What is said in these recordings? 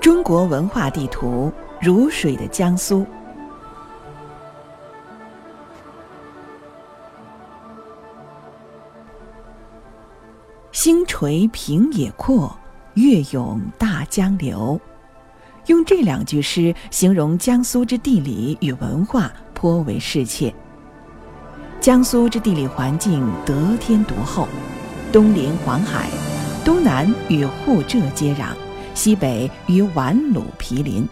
中国文化地图：如水的江苏。星垂平野阔，月涌大江流。用这两句诗形容江苏之地理与文化，颇为适切。江苏之地理环境得天独厚，东临黄海，东南与沪浙接壤。西北与皖鲁毗邻，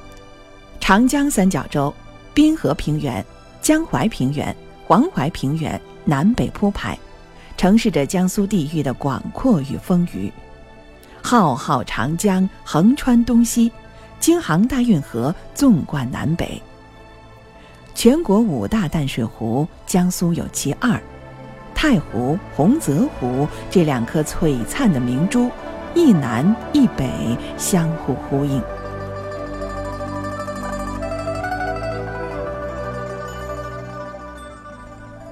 长江三角洲、滨河平原、江淮平原、黄淮平原南北铺排，呈示着江苏地域的广阔与丰腴。浩浩长江横穿东西，京杭大运河纵贯南北。全国五大淡水湖，江苏有其二，太湖、洪泽湖这两颗璀璨的明珠。一南一北相互呼应。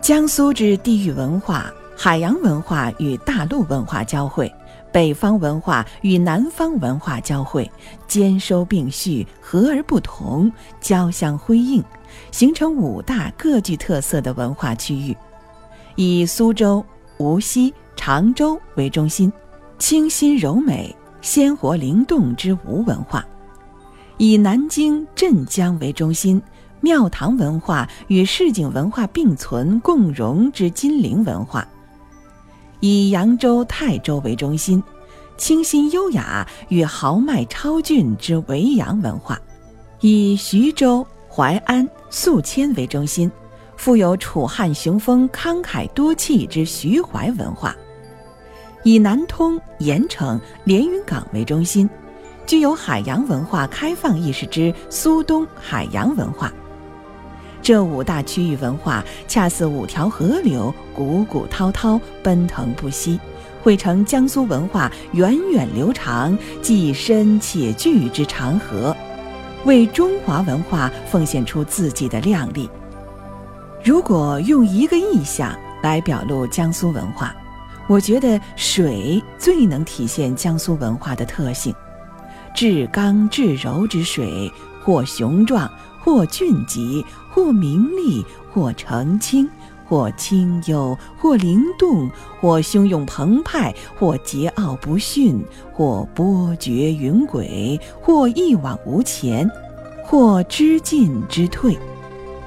江苏之地域文化，海洋文化与大陆文化交汇，北方文化与南方文化交汇，兼收并蓄，和而不同，交相辉映，形成五大各具特色的文化区域，以苏州、无锡、常州为中心。清新柔美、鲜活灵动之吴文化，以南京、镇江为中心；庙堂文化与市井文化并存共融之金陵文化，以扬州、泰州为中心；清新优雅与豪迈超俊之维扬文化，以徐州、淮安、宿迁为中心，富有楚汉雄风、慷慨多气之徐淮文化。以南通、盐城、连云港为中心，具有海洋文化开放意识之苏东海洋文化。这五大区域文化，恰似五条河流，汩汩滔滔，奔腾不息，汇成江苏文化源远流长、既深且巨之长河，为中华文化奉献出自己的亮丽。如果用一个意象来表露江苏文化，我觉得水最能体现江苏文化的特性，至刚至柔之水，或雄壮，或俊极，或明丽，或澄清，或清幽，或灵动，或汹涌澎湃，或桀骜不驯，或波谲云诡，或一往无前，或知进知退。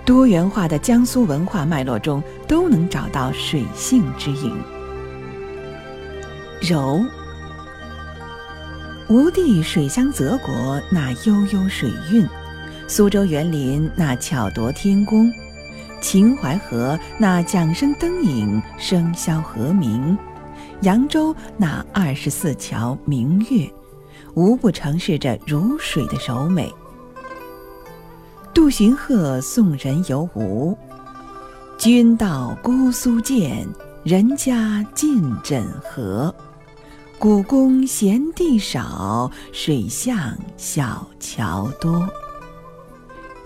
多元化的江苏文化脉络中，都能找到水性之影。柔，吴地水乡泽国那悠悠水韵，苏州园林那巧夺天工，秦淮河那桨声灯影，笙箫和鸣，扬州那二十四桥明月，无不呈现着如水的柔美。杜荀鹤送人游吴，君到姑苏见，人家尽枕河。古宫闲地少，水巷小桥多。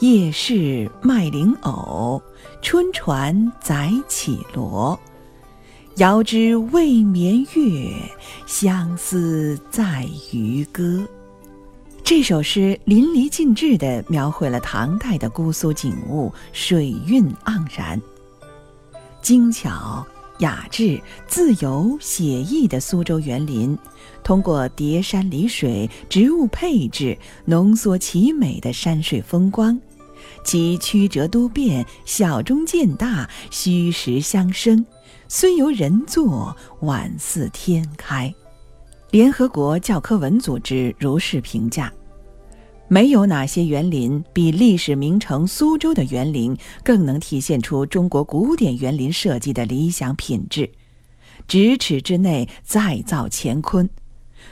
夜市卖菱藕，春船载绮罗。遥知未眠月，相思在渔歌。这首诗淋漓尽致地描绘了唐代的姑苏景物，水韵盎然，精巧。雅致、自由、写意的苏州园林，通过叠山离水、植物配置，浓缩其美的山水风光。其曲折多变，小中见大，虚实相生，虽由人作，宛似天开。联合国教科文组织如是评价。没有哪些园林比历史名城苏州的园林更能体现出中国古典园林设计的理想品质。咫尺之内再造乾坤，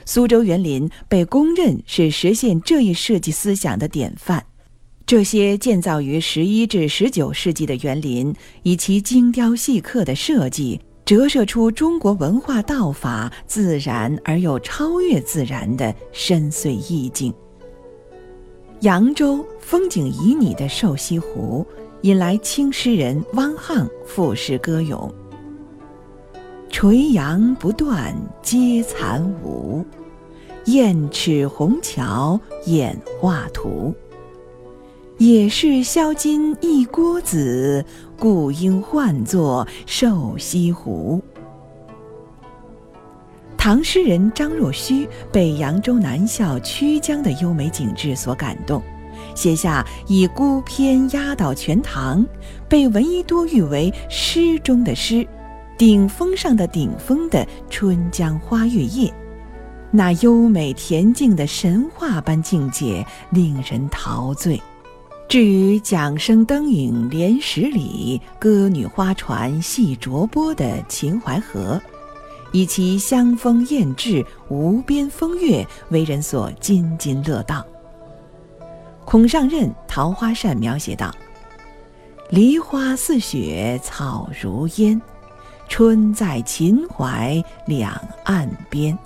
苏州园林被公认是实现这一设计思想的典范。这些建造于十一至十九世纪的园林，以其精雕细刻的设计，折射出中国文化道法自然而又超越自然的深邃意境。扬州风景旖旎的瘦西湖，引来清诗人汪沆赋诗歌咏：“垂杨不断皆残舞，燕翅虹桥演画图。也是销金一锅子，故应唤作瘦西湖。唐诗人张若虚被扬州南校曲江的优美景致所感动，写下以孤篇压倒全唐，被闻一多誉为诗中的诗，顶峰上的顶峰的《春江花月夜》，那优美恬静的神话般境界，令人陶醉。至于“桨声灯影连十里，歌女花船戏浊波”的秦淮河。以其香风艳质、无边风月为人所津津乐道。孔尚任《桃花扇》描写道：“梨花似雪，草如烟，春在秦淮两岸边。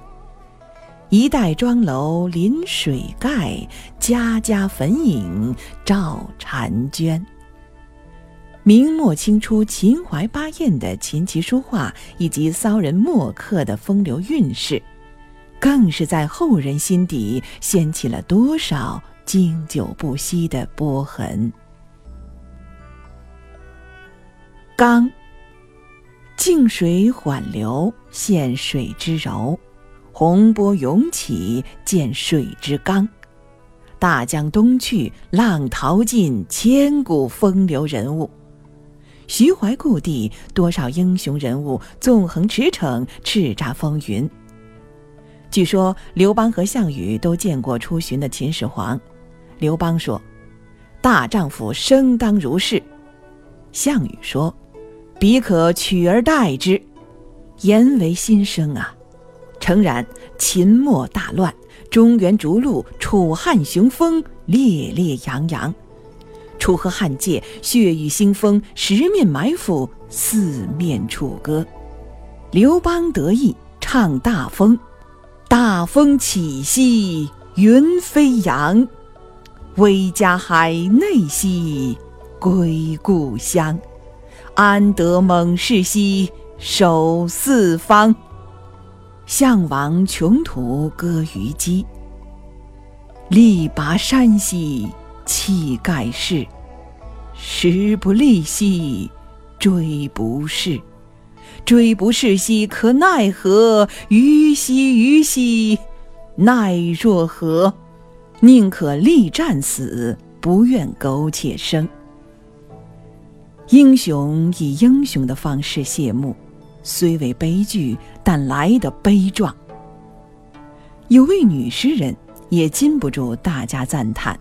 一代妆楼临水盖，家家粉影照婵娟。”明末清初秦淮八艳的琴棋书画，以及骚人墨客的风流韵事，更是在后人心底掀起了多少经久不息的波痕。刚，静水缓流现水之柔，洪波涌起见水之刚。大江东去，浪淘尽，千古风流人物。徐怀故地，多少英雄人物纵横驰骋，叱咤风云。据说刘邦和项羽都见过出巡的秦始皇。刘邦说：“大丈夫生当如是。”项羽说：“彼可取而代之。”言为心声啊！诚然，秦末大乱，中原逐鹿，楚汉雄风烈烈洋洋。楚河汉界，血雨腥风，十面埋伏，四面楚歌。刘邦得意，唱大风，大风起兮云飞扬，威加海内兮归故乡，安得猛士兮守四方。项王穷途歌虞姬，力拔山兮。气盖世，时不利兮，骓不逝；骓不逝兮，可奈何？虞兮虞兮，奈若何？宁可力战死，不愿苟且生。英雄以英雄的方式谢幕，虽为悲剧，但来得悲壮。有位女诗人也禁不住大家赞叹。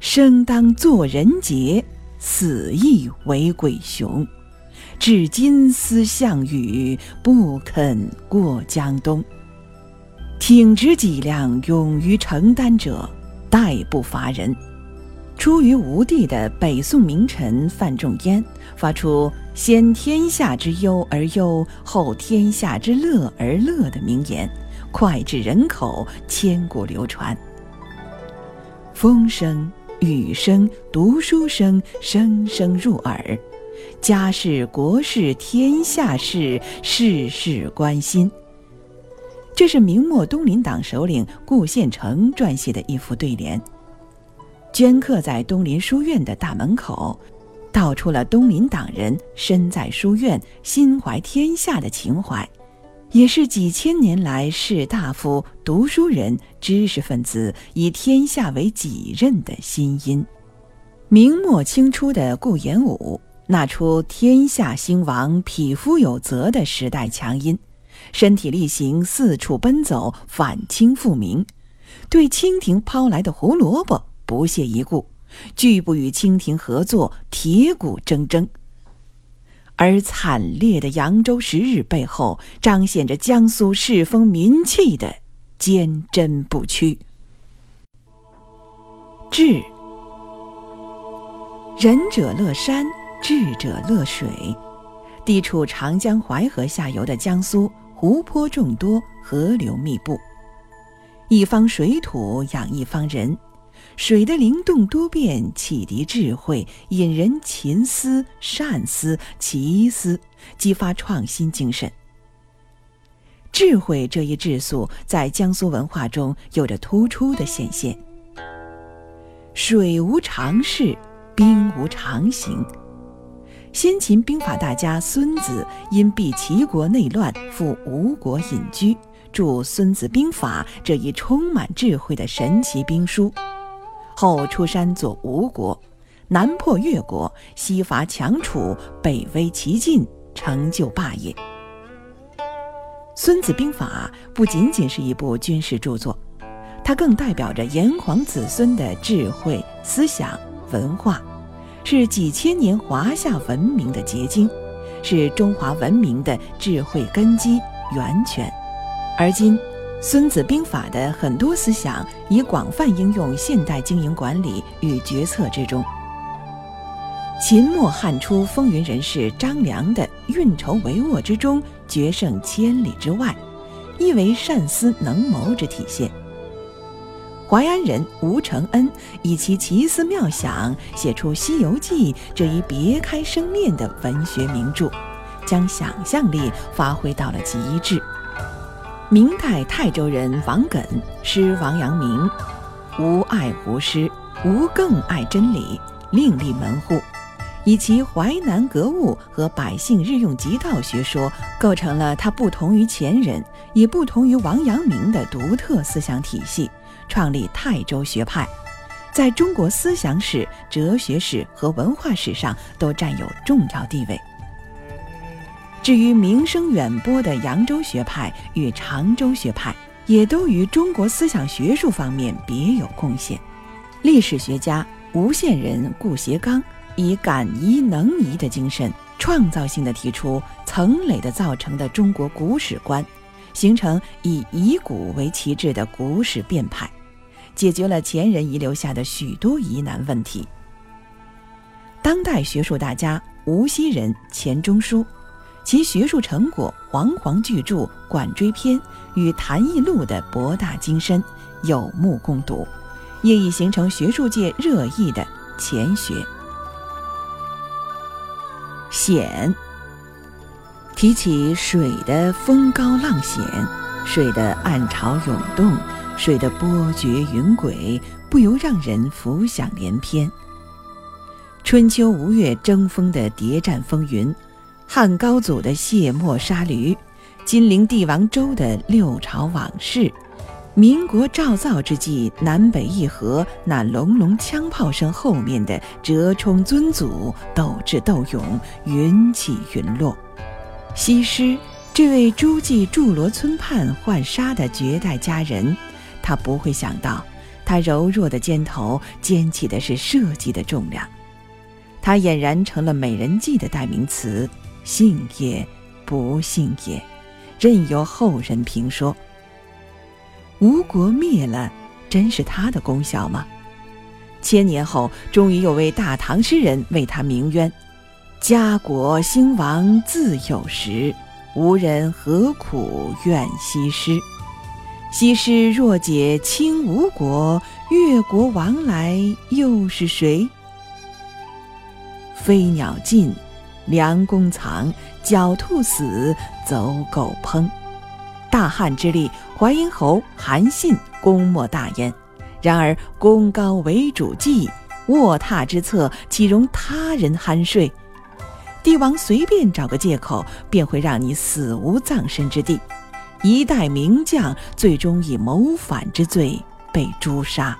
生当作人杰，死亦为鬼雄。至今思项羽，不肯过江东。挺直脊梁，勇于承担者，殆不乏人。出于吴地的北宋名臣范仲淹，发出“先天下之忧而忧，后天下之乐而乐”的名言，脍炙人口，千古流传。风声。雨声、读书声，声声入耳；家事、国事、天下事，事事关心。这是明末东林党首领顾宪成撰写的一副对联，镌刻在东林书院的大门口，道出了东林党人身在书院、心怀天下的情怀。也是几千年来士大夫、读书人、知识分子以天下为己任的心音。明末清初的顾炎武，那出“天下兴亡，匹夫有责”的时代强音，身体力行，四处奔走，反清复明，对清廷抛来的胡萝卜不屑一顾，拒不与清廷合作，铁骨铮铮。而惨烈的扬州十日背后，彰显着江苏世风民气的坚贞不屈。智，仁者乐山，智者乐水。地处长江淮河下游的江苏，湖泊众多，河流密布，一方水土养一方人。水的灵动多变，启迪智慧，引人勤思善思奇思，激发创新精神。智慧这一质素在江苏文化中有着突出的显现。水无常势，兵无常形。先秦兵法大家孙子因避齐国内乱，赴吴国隐居，著《孙子兵法》这一充满智慧的神奇兵书。后出山做吴国，南破越国，西伐强楚，北威齐晋，成就霸业。《孙子兵法》不仅仅是一部军事著作，它更代表着炎黄子孙的智慧、思想、文化，是几千年华夏文明的结晶，是中华文明的智慧根基源泉。而今。《孙子兵法》的很多思想已广泛应用现代经营管理与决策之中。秦末汉初风云人士张良的运筹帷幄之中，决胜千里之外，亦为善思能谋之体现。淮安人吴承恩以其奇思妙想，写出《西游记》这一别开生面的文学名著，将想象力发挥到了极致。明代泰州人王艮诗王阳明：“无爱吾师，无更爱真理，另立门户。”以其淮南格物和百姓日用极道学说，构成了他不同于前人，也不同于王阳明的独特思想体系，创立泰州学派，在中国思想史、哲学史和文化史上都占有重要地位。至于名声远播的扬州学派与常州学派，也都于中国思想学术方面别有贡献。历史学家吴县人顾颉刚以敢疑能疑的精神，创造性的提出层累的造成的中国古史观，形成以疑古为旗帜的古史变派，解决了前人遗留下的许多疑难问题。当代学术大家无锡人钱钟书。其学术成果煌煌巨著《管锥篇》与《谈艺录》的博大精深，有目共睹，业已形成学术界热议的钱学。险，提起水的风高浪险，水的暗潮涌动，水的波谲云诡，不由让人浮想联翩。春秋吴越争锋的谍战风云。汉高祖的卸磨杀驴，金陵帝王周的六朝往事，民国照造之际南北议和那隆隆枪炮声后面的折冲尊祖，斗智斗勇，云起云落。西施这位诸暨祝罗村畔浣纱的绝代佳人，他不会想到，她柔弱的肩头肩起的是社稷的重量，她俨然成了美人计的代名词。信也，不信也，任由后人评说。吴国灭了，真是他的功效吗？千年后，终于有位大唐诗人为他鸣冤：“家国兴亡自有时，无人何苦怨西施？西施若解倾吴国，越国亡来又是谁？飞鸟尽。”良弓藏，狡兔死，走狗烹。大汉之立，淮阴侯韩信功莫大焉。然而功高为主计，卧榻之侧岂容他人酣睡？帝王随便找个借口，便会让你死无葬身之地。一代名将，最终以谋反之罪被诛杀，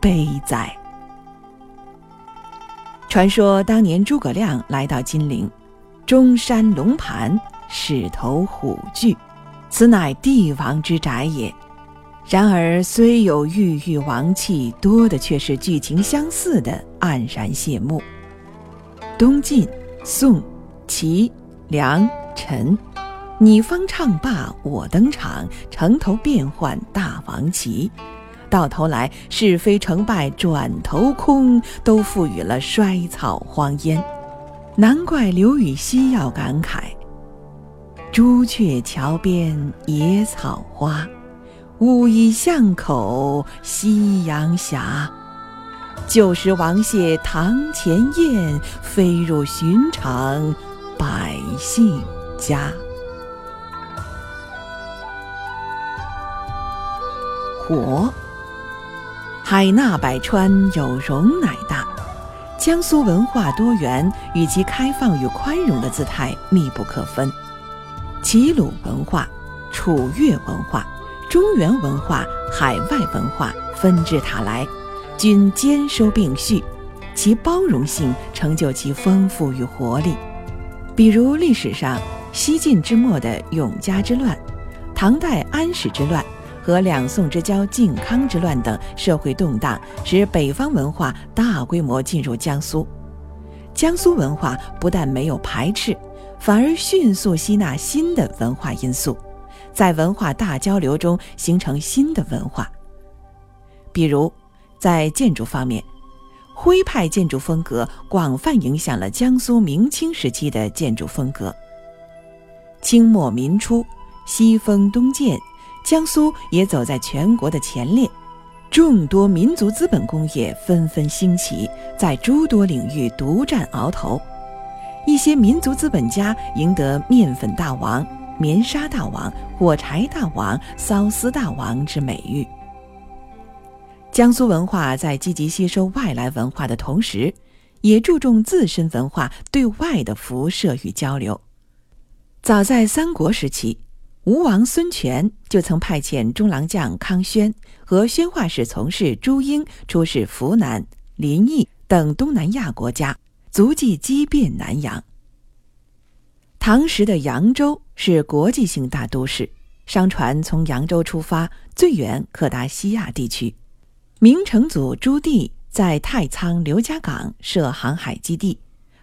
悲哉！传说当年诸葛亮来到金陵，中山龙盘，始头虎踞，此乃帝王之宅也。然而虽有郁郁王气，多的却是剧情相似的黯然谢幕。东晋、宋、齐、梁、陈，你方唱罢我登场，城头变换大王旗。到头来，是非成败转头空，都赋予了衰草荒烟。难怪刘禹锡要感慨：“朱雀桥边野草花，乌衣巷口夕阳斜。旧时王谢堂前燕，飞入寻常百姓家。”火。海纳百川，有容乃大。江苏文化多元与其开放与宽容的姿态密不可分。齐鲁文化、楚越文化、中原文化、海外文化纷至沓来，均兼收并蓄，其包容性成就其丰富与活力。比如历史上西晋之末的永嘉之乱，唐代安史之乱。和两宋之交靖康之乱等社会动荡，使北方文化大规模进入江苏。江苏文化不但没有排斥，反而迅速吸纳新的文化因素，在文化大交流中形成新的文化。比如，在建筑方面，徽派建筑风格广泛影响了江苏明清时期的建筑风格。清末民初，西风东渐。江苏也走在全国的前列，众多民族资本工业纷纷兴起，在诸多领域独占鳌头。一些民族资本家赢得“面粉大王”“棉纱大王”“火柴大王”“缫丝大王”之美誉。江苏文化在积极吸收外来文化的同时，也注重自身文化对外的辐射与交流。早在三国时期。吴王孙权就曾派遣中郎将康宣和宣化使从事朱英出使湖南、临邑等东南亚国家，足迹激遍南洋。唐时的扬州是国际性大都市，商船从扬州出发，最远可达西亚地区。明成祖朱棣在太仓刘家港设航海基地，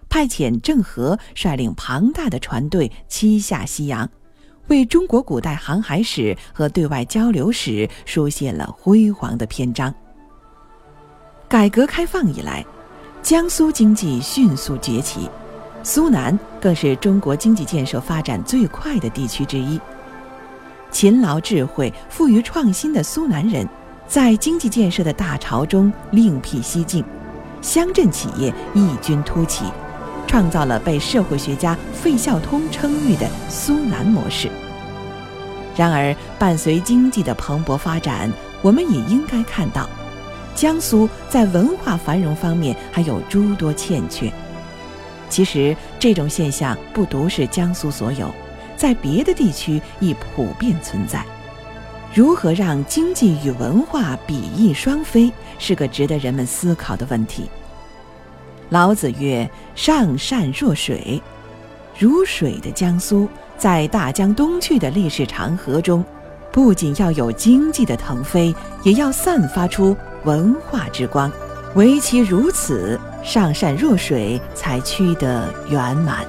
派遣郑和率领庞大的船队七下西洋。为中国古代航海史和对外交流史书写了辉煌的篇章。改革开放以来，江苏经济迅速崛起，苏南更是中国经济建设发展最快的地区之一。勤劳、智慧、富于创新的苏南人，在经济建设的大潮中另辟蹊径，乡镇企业异军突起。创造了被社会学家费孝通称誉的苏南模式。然而，伴随经济的蓬勃发展，我们也应该看到，江苏在文化繁荣方面还有诸多欠缺。其实，这种现象不独是江苏所有，在别的地区亦普遍存在。如何让经济与文化比翼双飞，是个值得人们思考的问题。老子曰：“上善若水，如水的江苏，在大江东去的历史长河中，不仅要有经济的腾飞，也要散发出文化之光。唯其如此，上善若水才趋得圆满。”